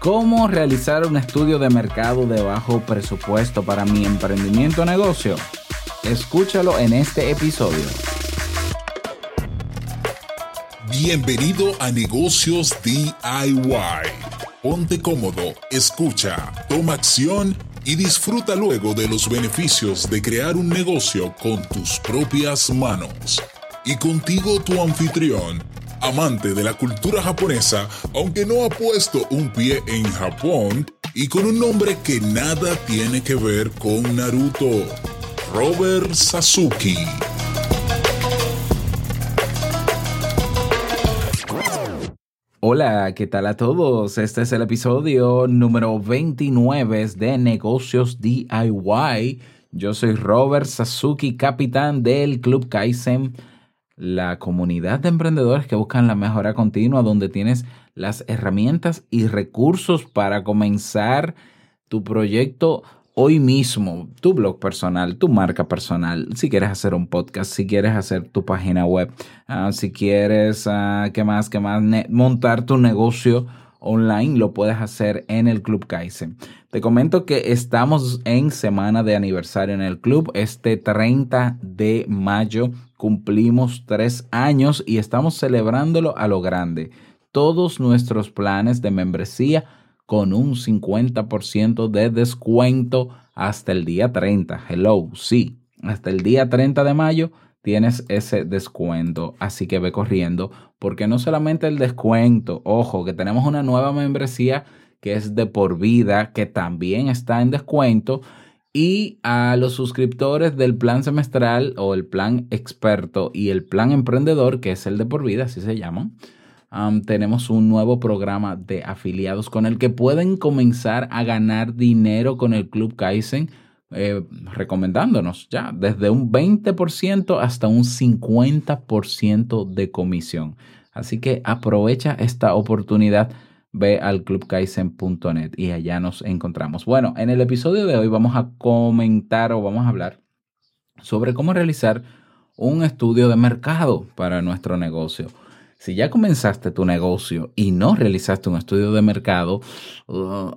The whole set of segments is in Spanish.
¿Cómo realizar un estudio de mercado de bajo presupuesto para mi emprendimiento o negocio? Escúchalo en este episodio. Bienvenido a Negocios DIY. Ponte cómodo, escucha, toma acción y disfruta luego de los beneficios de crear un negocio con tus propias manos. Y contigo tu anfitrión, amante de la cultura japonesa, aunque no ha puesto un pie en Japón, y con un nombre que nada tiene que ver con Naruto, Robert Sasuke. Hola, ¿qué tal a todos? Este es el episodio número 29 de Negocios DIY. Yo soy Robert Sasuki, capitán del Club Kaizen la comunidad de emprendedores que buscan la mejora continua, donde tienes las herramientas y recursos para comenzar tu proyecto hoy mismo, tu blog personal, tu marca personal, si quieres hacer un podcast, si quieres hacer tu página web, ah, si quieres, uh, ¿qué más? ¿Qué más? montar tu negocio online, lo puedes hacer en el Club Kaizen. Te comento que estamos en semana de aniversario en el club. Este 30 de mayo cumplimos tres años y estamos celebrándolo a lo grande. Todos nuestros planes de membresía con un 50% de descuento hasta el día 30. Hello, sí, hasta el día 30 de mayo tienes ese descuento. Así que ve corriendo, porque no solamente el descuento, ojo, que tenemos una nueva membresía que es de por vida, que también está en descuento. Y a los suscriptores del plan semestral o el plan experto y el plan emprendedor, que es el de por vida, así se llaman, tenemos un nuevo programa de afiliados con el que pueden comenzar a ganar dinero con el Club Kaizen eh, recomendándonos ya desde un 20% hasta un 50% de comisión. Así que aprovecha esta oportunidad, ve al clubkaisen.net y allá nos encontramos. Bueno, en el episodio de hoy vamos a comentar o vamos a hablar sobre cómo realizar un estudio de mercado para nuestro negocio. Si ya comenzaste tu negocio y no realizaste un estudio de mercado, uh,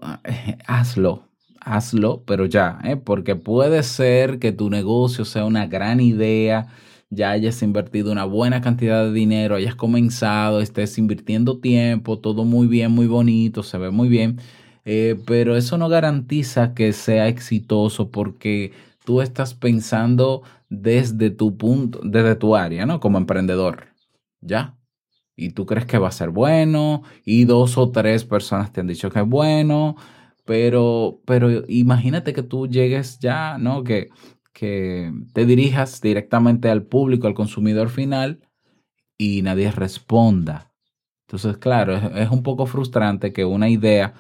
hazlo hazlo, pero ya, ¿eh? porque puede ser que tu negocio sea una gran idea, ya hayas invertido una buena cantidad de dinero, hayas comenzado, estés invirtiendo tiempo, todo muy bien, muy bonito, se ve muy bien, eh, pero eso no garantiza que sea exitoso porque tú estás pensando desde tu punto, desde tu área, ¿no? Como emprendedor, ¿ya? Y tú crees que va a ser bueno y dos o tres personas te han dicho que es bueno pero, pero imagínate que tú llegues ya, ¿no? Que, que te dirijas directamente al público, al consumidor final, y nadie responda. Entonces, claro, es, un poco frustrante que una idea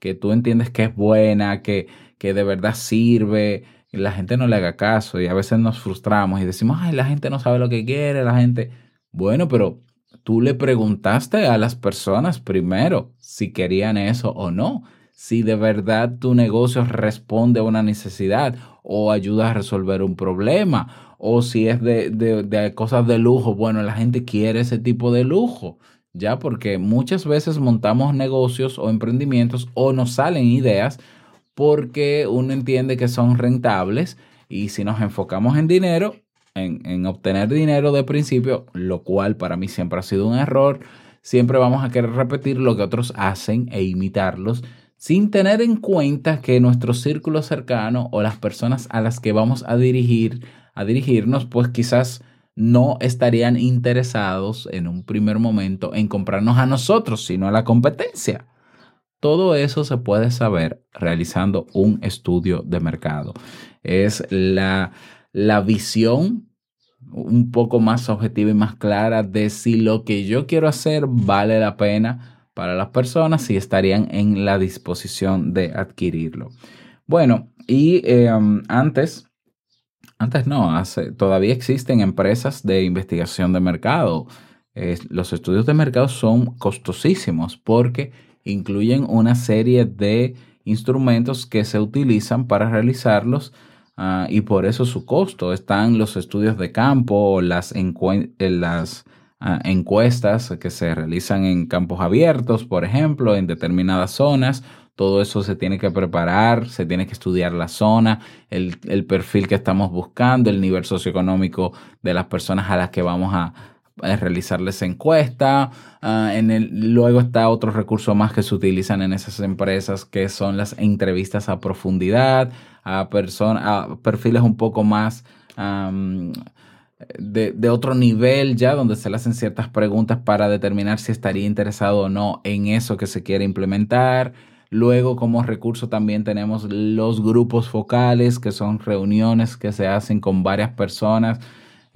que tú entiendes que es buena, que, que de verdad sirve, la gente no le haga caso y a veces nos frustramos y decimos, ay, la gente no sabe lo que quiere, la gente... Bueno, pero tú le preguntaste a las personas primero si querían eso o no si de verdad tu negocio responde a una necesidad o ayuda a resolver un problema o si es de, cosas de lujo. Bueno, la gente quiere ese tipo de lujo, ya porque muchas veces montamos negocios o emprendimientos o nos salen ideas porque uno entiende que son rentables y si nos enfocamos en dinero, en, en obtener dinero de principio, lo cual para mí siempre ha sido un error, siempre vamos a querer repetir lo que otros hacen e imitarlos sin tener en cuenta que nuestro círculo cercano o las personas a las que vamos a dirigir, a dirigirnos, pues quizás no estarían interesados en un primer momento en comprarnos a nosotros, sino a la competencia. Todo eso se puede saber realizando un estudio de mercado. Es la, la visión un poco más objetiva y más clara de si lo que yo quiero hacer vale la pena para las personas si estarían en la disposición de adquirirlo. Bueno, y em, antes, antes no, hace, todavía existen empresas de investigación de mercado. los estudios de mercado son costosísimos porque incluyen una serie de instrumentos que se utilizan para realizarlos ah, y por eso su costo. Están los estudios de campo, las, las ah, encuestas que se realizan en campos abiertos, por ejemplo, en determinadas zonas. Todo eso se tiene que preparar, se tiene que estudiar la zona, el, perfil que estamos buscando, el nivel socioeconómico de las personas a las que vamos a, realizarles encuesta. En el, luego está otro recurso más que se utilizan en esas empresas que son las entrevistas a profundidad, a, a perfiles un poco más de, de, otro nivel ya, donde se le hacen ciertas preguntas para determinar si estaría interesado o no en eso que se quiere implementar. Luego, como recurso, también tenemos los grupos focales, que son reuniones que se hacen con varias personas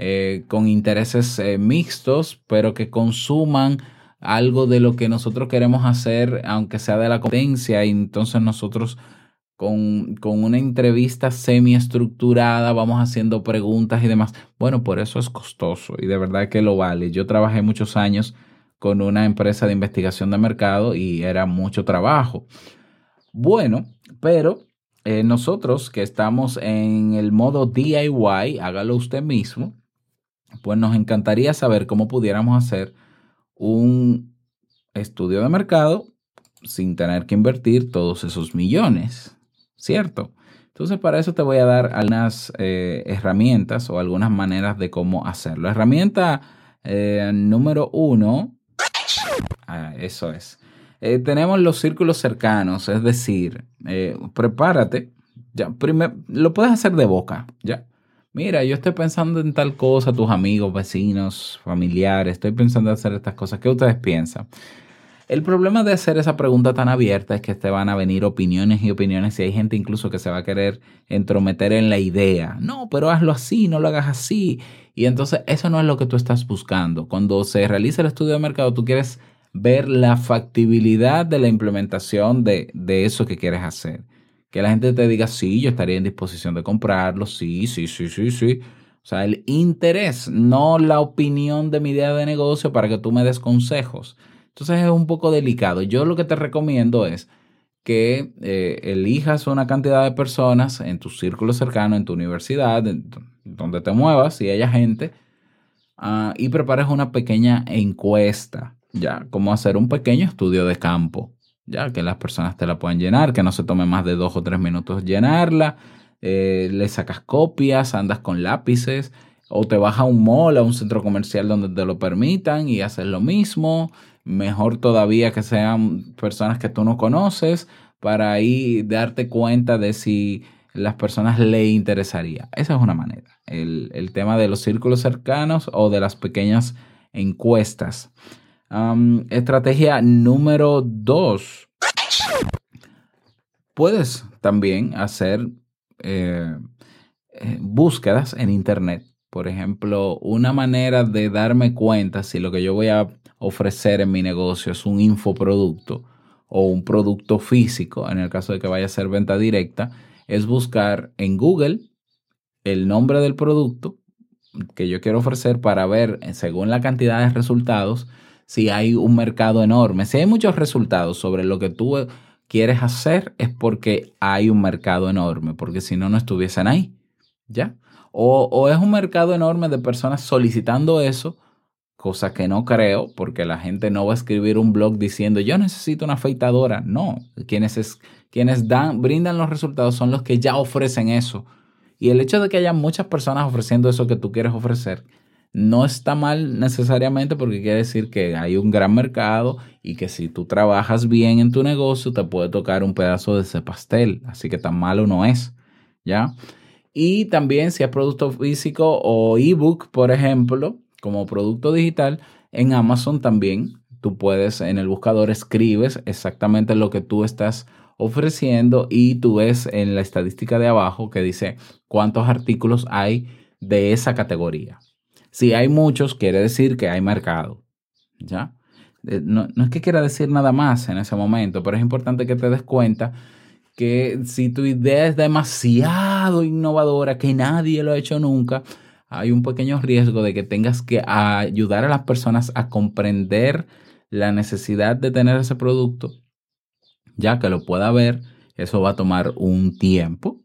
eh, con intereses eh, mixtos, pero que consuman algo de lo que nosotros queremos hacer, aunque sea de la competencia, y entonces nosotros con, con una entrevista semi-estructurada vamos haciendo preguntas y demás. Bueno, por eso es costoso y de verdad que lo vale. Yo trabajé muchos años con una empresa de investigación de mercado y era mucho trabajo. Bueno, pero eh, nosotros que estamos en el modo DIY, hágalo usted mismo, pues nos encantaría saber cómo pudiéramos hacer un estudio de mercado sin tener que invertir todos esos millones, ¿cierto? Entonces para eso te voy a dar algunas eh, herramientas o algunas maneras de cómo hacerlo. Herramienta eh, número uno, ah, eso es. Eh, tenemos los círculos cercanos, es decir, prepárate, ya, primero, lo puedes hacer de boca, ya mira, yo estoy pensando en tal cosa, tus amigos, vecinos, familiares, estoy pensando en hacer estas cosas, ¿qué ustedes piensan? El problema de hacer esa pregunta tan abierta es que te van a venir opiniones y opiniones y hay gente incluso que se va a querer entrometer en la idea. No, pero hazlo así, no lo hagas así. Y entonces eso no es lo que tú estás buscando. Cuando se realiza el estudio de mercado, tú quieres ver la factibilidad de la implementación de, de eso que quieres hacer que la gente te diga, sí, yo estaría en disposición de comprarlo, sí, sí, sí, sí, sí. O sea, el interés, no la opinión de mi idea de negocio para que tú me des consejos. Entonces es un poco delicado. Yo lo que te recomiendo es que eh, elijas una cantidad de personas en tu círculo cercano, en tu universidad, donde te muevas, y haya gente, ah, y prepares una pequeña encuesta, ya, como hacer un pequeño estudio de campo ya que las personas te la puedan llenar, que no se tome más de dos o tres minutos llenarla, eh, le sacas copias, andas con lápices, o te vas a un mall, a un centro comercial donde te lo permitan y haces lo mismo. Mejor todavía que sean personas que tú no conoces para ahí darte cuenta de si las personas le interesaría. Esa es una manera. El, el tema de los círculos cercanos o de las pequeñas encuestas estrategia número dos. Puedes también hacer eh, eh, búsquedas en Internet. Por ejemplo, una manera de darme cuenta si lo que yo voy a ofrecer en mi negocio es un infoproducto o un producto físico, en el caso de que vaya a ser venta directa, es buscar en Google el nombre del producto que yo quiero ofrecer para ver, según la cantidad de resultados, si hay un mercado enorme. Si hay muchos resultados sobre lo que tú quieres hacer, es porque hay un mercado enorme, porque si no, no estuviesen ahí. ¿Ya? O, es un mercado enorme de personas solicitando eso, cosa que no creo, porque la gente no va a escribir un blog diciendo yo necesito una afeitadora. No, quienes, es, quienes dan, brindan los resultados son los que ya ofrecen eso. Y el hecho de que haya muchas personas ofreciendo eso que tú quieres ofrecer, no está mal necesariamente porque quiere decir que hay un gran mercado y que si tú trabajas bien en tu negocio te puede tocar un pedazo de ese pastel, así que tan malo no es, ¿ya? Y también si es producto físico o ebook, por ejemplo, como producto digital, en Amazon también tú puedes en el buscador escribes exactamente lo que tú estás ofreciendo y tú ves en la estadística de abajo que dice cuántos artículos hay de esa categoría. Si hay muchos, quiere decir que hay mercado. ¿Ya? Eh, no, es que quiera decir nada más en ese momento, pero es importante que te des cuenta que si tu idea es innovadora, que nadie lo ha hecho nunca, hay un pequeño riesgo de que tengas que ayudar a las personas a comprender la necesidad de tener ese producto, ya que lo pueda ver, eso va a tomar un tiempo,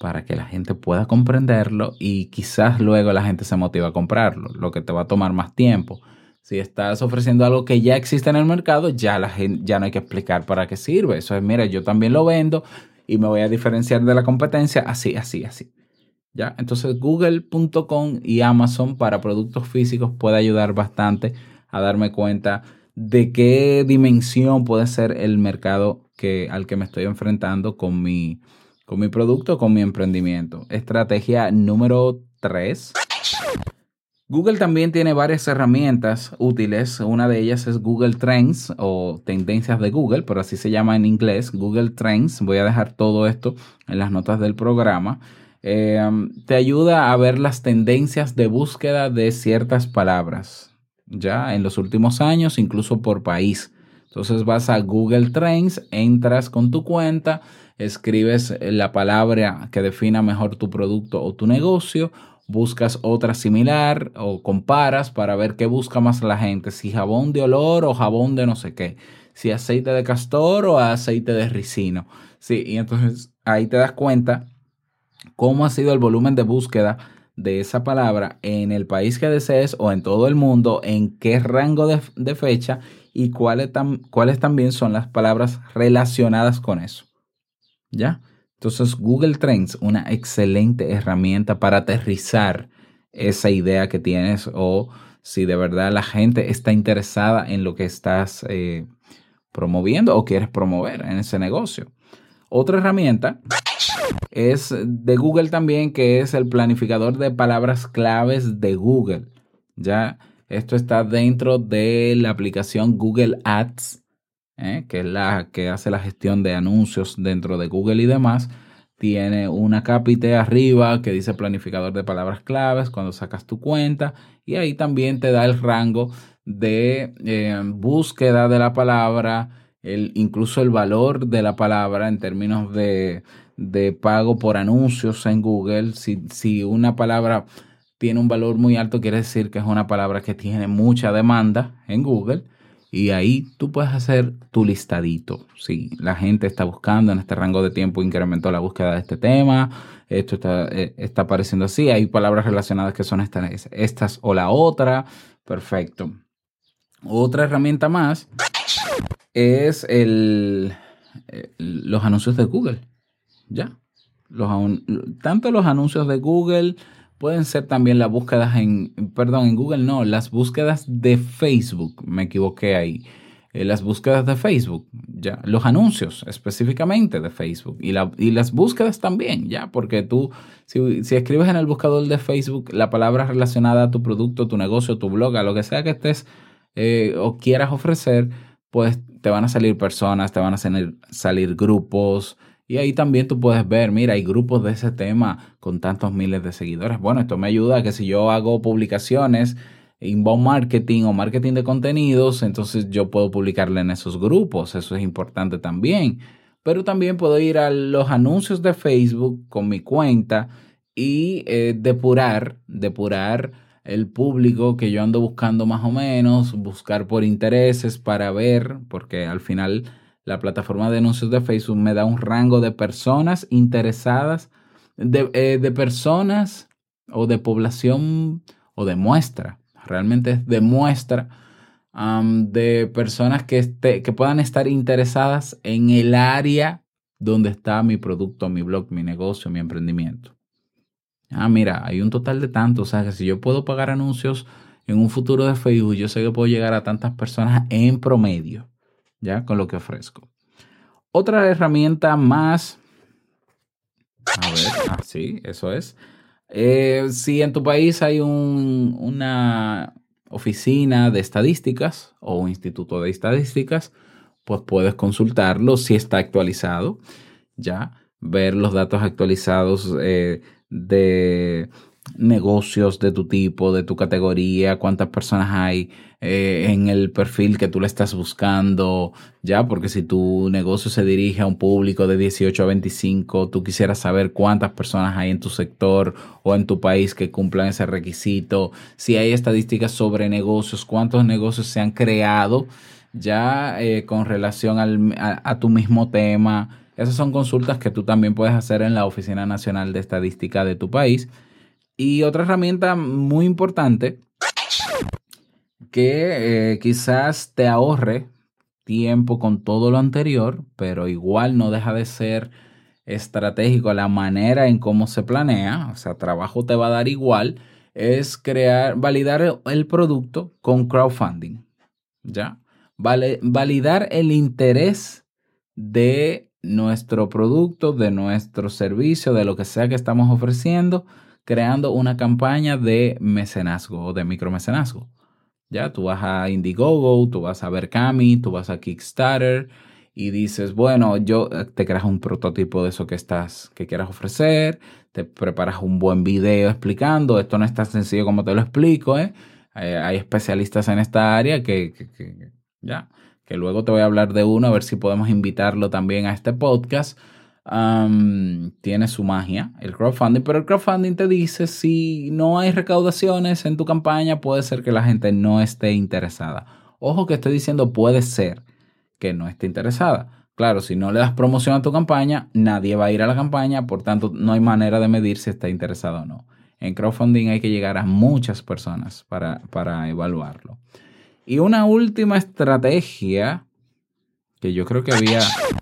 para que la gente pueda comprenderlo y quizás luego la gente se motiva a comprarlo, lo que te va a tomar más tiempo. Si estás ofreciendo algo que ya existe en el mercado, ya, la gente, ya no hay que explicar para qué sirve. Eso es, mira, yo también lo vendo y me voy a diferenciar de la competencia así, así, así. ¿Ya? Entonces google.com y Amazon para productos físicos puede ayudar bastante a darme cuenta de qué dimensión puede ser el mercado que, al que me estoy enfrentando con mi, con mi producto, con mi emprendimiento. Estrategia número 3 Google también tiene varias herramientas útiles. Una de ellas es Google Trends o tendencias de Google, pero así se llama en inglés, Google Trends. Voy a dejar todo esto en las notas del programa. Em, te ayuda a ver las tendencias de búsqueda de ciertas palabras, ya en los últimos años, incluso por país. Entonces vas a Google Trends, entras con tu cuenta, escribes la palabra que defina mejor tu producto o tu negocio buscas otra similar o comparas para ver qué busca más la gente, si jabón de olor o jabón de no sé qué, si aceite de castor o aceite de ricino. Sí, y entonces ahí te das cuenta cómo ha sido el volumen de búsqueda de esa palabra en el país que desees o en todo el mundo, en qué rango de, fecha y cuáles, cuáles también son las palabras relacionadas con eso. ¿Ya? Entonces Google Trends, una excelente herramienta para aterrizar esa idea que tienes o si de verdad la gente está interesada en lo que estás eh, promoviendo o quieres promover en ese negocio. Otra herramienta es de Google también, que es el planificador de palabras claves de Google. Ya esto está dentro de la aplicación Google Ads ¿eh? que es la que hace la gestión de anuncios dentro de Google y demás, tiene una capite arriba que dice planificador de palabras claves cuando sacas tu cuenta y ahí también te da el rango de eh, búsqueda de la palabra, el, incluso el valor de la palabra en términos de, de pago por anuncios en Google. Si, si una palabra tiene un valor muy alto, quiere decir que es una palabra que tiene mucha demanda en Goole. Y ahí tú puedes hacer tu listadito. Si la gente está buscando en este rango de tiempo, incrementó la búsqueda de este tema, esto está, eh, está apareciendo así, hay palabras relacionadas que son estas, estas o la otra. Perfecto. Otra herramienta más es el, los anuncios de Google. Ya. Los, tanto los anuncios de Google Pueden ser también las búsquedas en, perdón, en Google no, las búsquedas de Facebook, me equivoqué ahí. Eh, las búsquedas de Facebook, ya, los anuncios específicamente de Facebook y, la, y las búsquedas también, ya, porque tú, si, si, escribes en el buscador de Facebook la palabra relacionada a tu producto, tu negocio, tu blog, a lo que sea que estés eh, o quieras ofrecer, pues te van a salir personas, te van a salir, salir grupos, y ahí también tú puedes ver, mira, hay grupos de ese tema con tantos miles de seguidores. Bueno, esto me ayuda a que si yo hago publicaciones, inbound marketing o marketing de contenidos, entonces yo puedo publicarle en esos grupos. Eso es importante también. Pero también puedo ir a los anuncios de Facebook con mi cuenta y eh, depurar, depurar el público que yo ando buscando más o menos, buscar por intereses para ver, porque al final la plataforma de anuncios de Facebook me da un rango de personas interesadas, de, eh, personas o de población o de muestra, realmente es de muestra de personas que, esté, que puedan estar interesadas en el área donde está mi producto, mi blog, mi negocio, mi emprendimiento. Ah, mira, hay un total de tantos, o sea que si yo puedo pagar anuncios en un futuro de Facebook, yo sé que puedo llegar a tantas personas en promedio. ¿Ya? Con lo que ofrezco. Otra herramienta más. A ver, ah, sí, eso es. Eh, si en tu país hay una oficina de estadísticas o un instituto de estadísticas, pues puedes consultarlo si está actualizado, ya, ver los datos actualizados eh, de negocios de tu tipo, de tu categoría, cuántas personas hay eh, en el perfil que tú le estás buscando, ya, porque si tu negocio se dirige a un público de 18 a 25, tú quisieras saber cuántas personas hay en tu sector o en tu país que cumplan ese requisito, si hay estadísticas sobre negocios, cuántos negocios se han creado ya eh, con relación al, a tu mismo tema. Esas son consultas que tú también puedes hacer en la Oficina Nacional de Estadística de tu país y otra herramienta muy importante que eh, quizás te ahorre tiempo con todo lo anterior, pero igual no deja de ser estratégico la manera en cómo se planea, o sea, trabajo te va a dar igual, es crear, validar el producto con crowdfunding, ¿ya? Vale, validar el interés de nuestro producto, de nuestro servicio, de lo que sea que estamos ofreciendo, creando una campaña de mecenazgo o de micromecenazgo. Ya, tú vas a Indiegogo, tú vas a Berkami, tú vas a Kickstarter y dices, bueno, yo eh, te creas un prototipo de eso que estás, que quieras ofrecer, te preparas un buen video explicando, esto no es tan sencillo como te lo explico, ¿eh? hay especialistas en esta área que, que, ya, que luego te voy a hablar de uno, a ver si podemos invitarlo también a este podcast tiene su magia, el crowdfunding, pero el crowdfunding te dice si no hay recaudaciones en tu campaña, puede ser que la gente no esté interesada. Ojo que estoy diciendo puede ser que no esté interesada. Claro, si no le das promoción a tu campaña, nadie va a ir a la campaña, por tanto no hay manera de medir si está interesado o no. En crowdfunding hay que llegar a muchas personas para, para evaluarlo. Y una última estrategia que yo creo que había,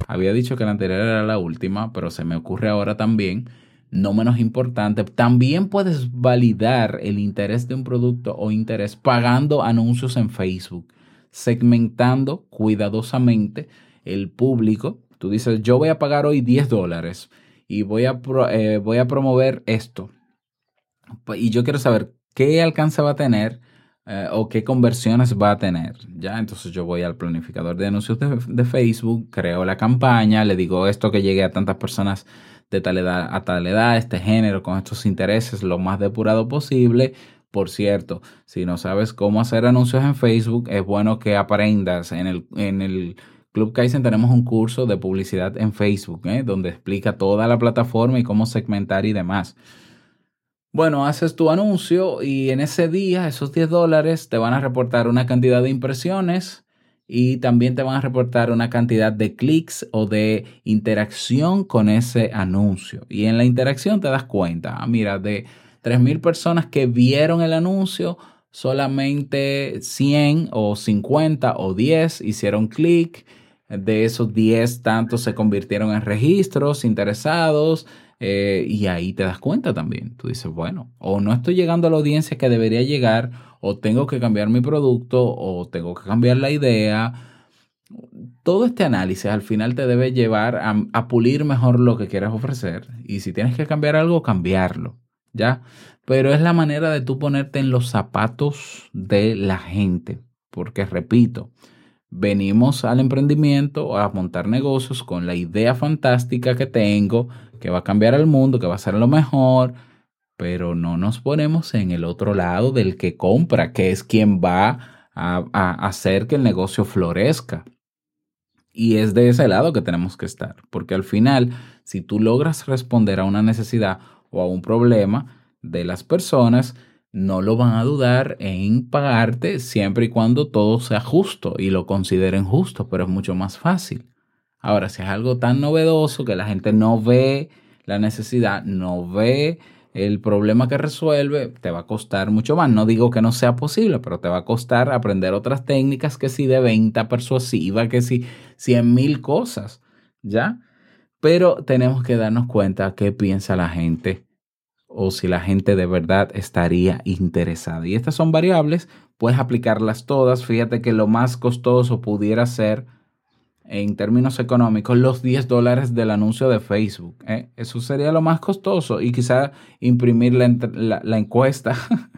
había dicho que la anterior era la última, pero se me ocurre ahora también, no menos importante, también puedes validar el interés de un producto o interés pagando anuncios en Facebook, segmentando cuidadosamente el público. Tú dices, yo voy a pagar hoy 10 dólares y voy a, eh, voy a promover esto. Y yo quiero saber qué alcance va a tener eh, o qué conversiones va a tener. Ya, entonces yo voy al planificador de anuncios de, Facebook, creo la campaña, le digo esto que llegue a tantas personas de tal edad a tal edad, este género, con estos intereses, lo más depurado posible. Por cierto, si no sabes cómo hacer anuncios en Facebook, es bueno que aprendas. En el, en el Club Kaizen tenemos un curso de publicidad en Facebook, ¿eh? donde explica toda la plataforma y cómo segmentar y demás. Bueno, haces tu anuncio y en ese día, esos 10 dólares, te van a reportar una cantidad de impresiones y también te van a reportar una cantidad de clics o de interacción con ese anuncio. Y en la interacción te das cuenta, ah, mira, de 3.000 personas que vieron el anuncio, solamente 100 o 50 o 10 hicieron clic. De esos 10, tantos se convirtieron en registros interesados eh, y ahí te das cuenta también. Tú dices, bueno, o no estoy llegando a la audiencia que debería llegar, o tengo que cambiar mi producto, o tengo que cambiar la idea. Todo este análisis al final te debe llevar a, a pulir mejor lo que quieras ofrecer. Y si tienes que cambiar algo, cambiarlo. ¿Ya? Pero es la manera de tú ponerte en los zapatos de la gente. Porque repito, venimos al emprendimiento a montar negocios con la idea fantástica que tengo, que va a cambiar el mundo, que va a ser lo mejor, pero no nos ponemos en el otro lado del que compra, que es quien va a, hacer que el negocio florezca. Y es de ese lado que tenemos que estar, porque al final, si tú logras responder a una necesidad o a un problema de las personas, no lo van a dudar en pagarte siempre y cuando todo sea justo y lo consideren justo, pero es mucho más fácil. Ahora, si es algo tan novedoso que la gente no ve la necesidad, no ve el problema que resuelve, te va a costar mucho más. No digo que no sea posible, pero te va a costar aprender otras técnicas que si de venta persuasiva, que si cien mil cosas, ¿ya? Pero tenemos que darnos cuenta qué piensa la gente o si la gente de verdad estaría interesada. Y estas son variables, puedes aplicarlas todas. Fíjate que lo más costoso pudiera ser, en términos económicos, los 10 dólares del anuncio de Facebook. ¿eh? Eso sería lo más costoso. Y quizá imprimir la, encuesta,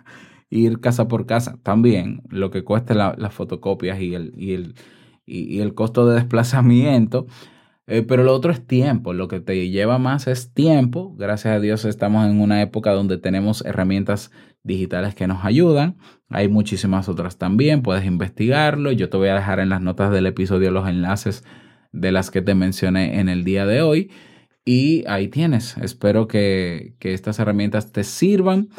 ir casa por casa, también lo que cueste las fotocopias y el, y el, y el costo de desplazamiento. Eh, pero lo otro es tiempo, lo que te lleva más es tiempo. Gracias a Dios estamos en una época donde tenemos herramientas digitales que nos ayudan. Hay muchísimas otras también, puedes investigarlo. Yo te voy a dejar en las notas del episodio los enlaces de las que te mencioné en el día de hoy. Y ahí tienes. Espero que, estas herramientas te sirvan,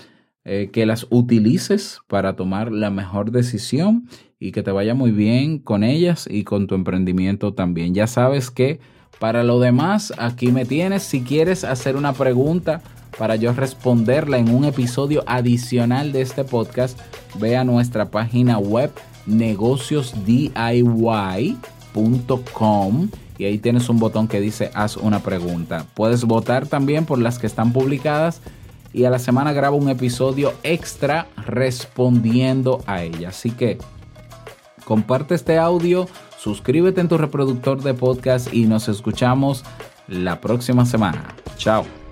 eh, que las utilices para tomar la mejor decisión y que te vaya muy bien con ellas y con tu emprendimiento también. Ya sabes que para lo demás, aquí me tienes. Si quieres hacer una pregunta para yo responderla en un episodio adicional de este podcast, ve a nuestra página web negociosdiy.com y ahí tienes un botón que dice haz una pregunta. Puedes votar también por las que están publicadas y a la semana grabo un episodio extra respondiendo a ella. Así que comparte este audio, suscríbete en tu reproductor de podcast y nos escuchamos la próxima semana. Chao.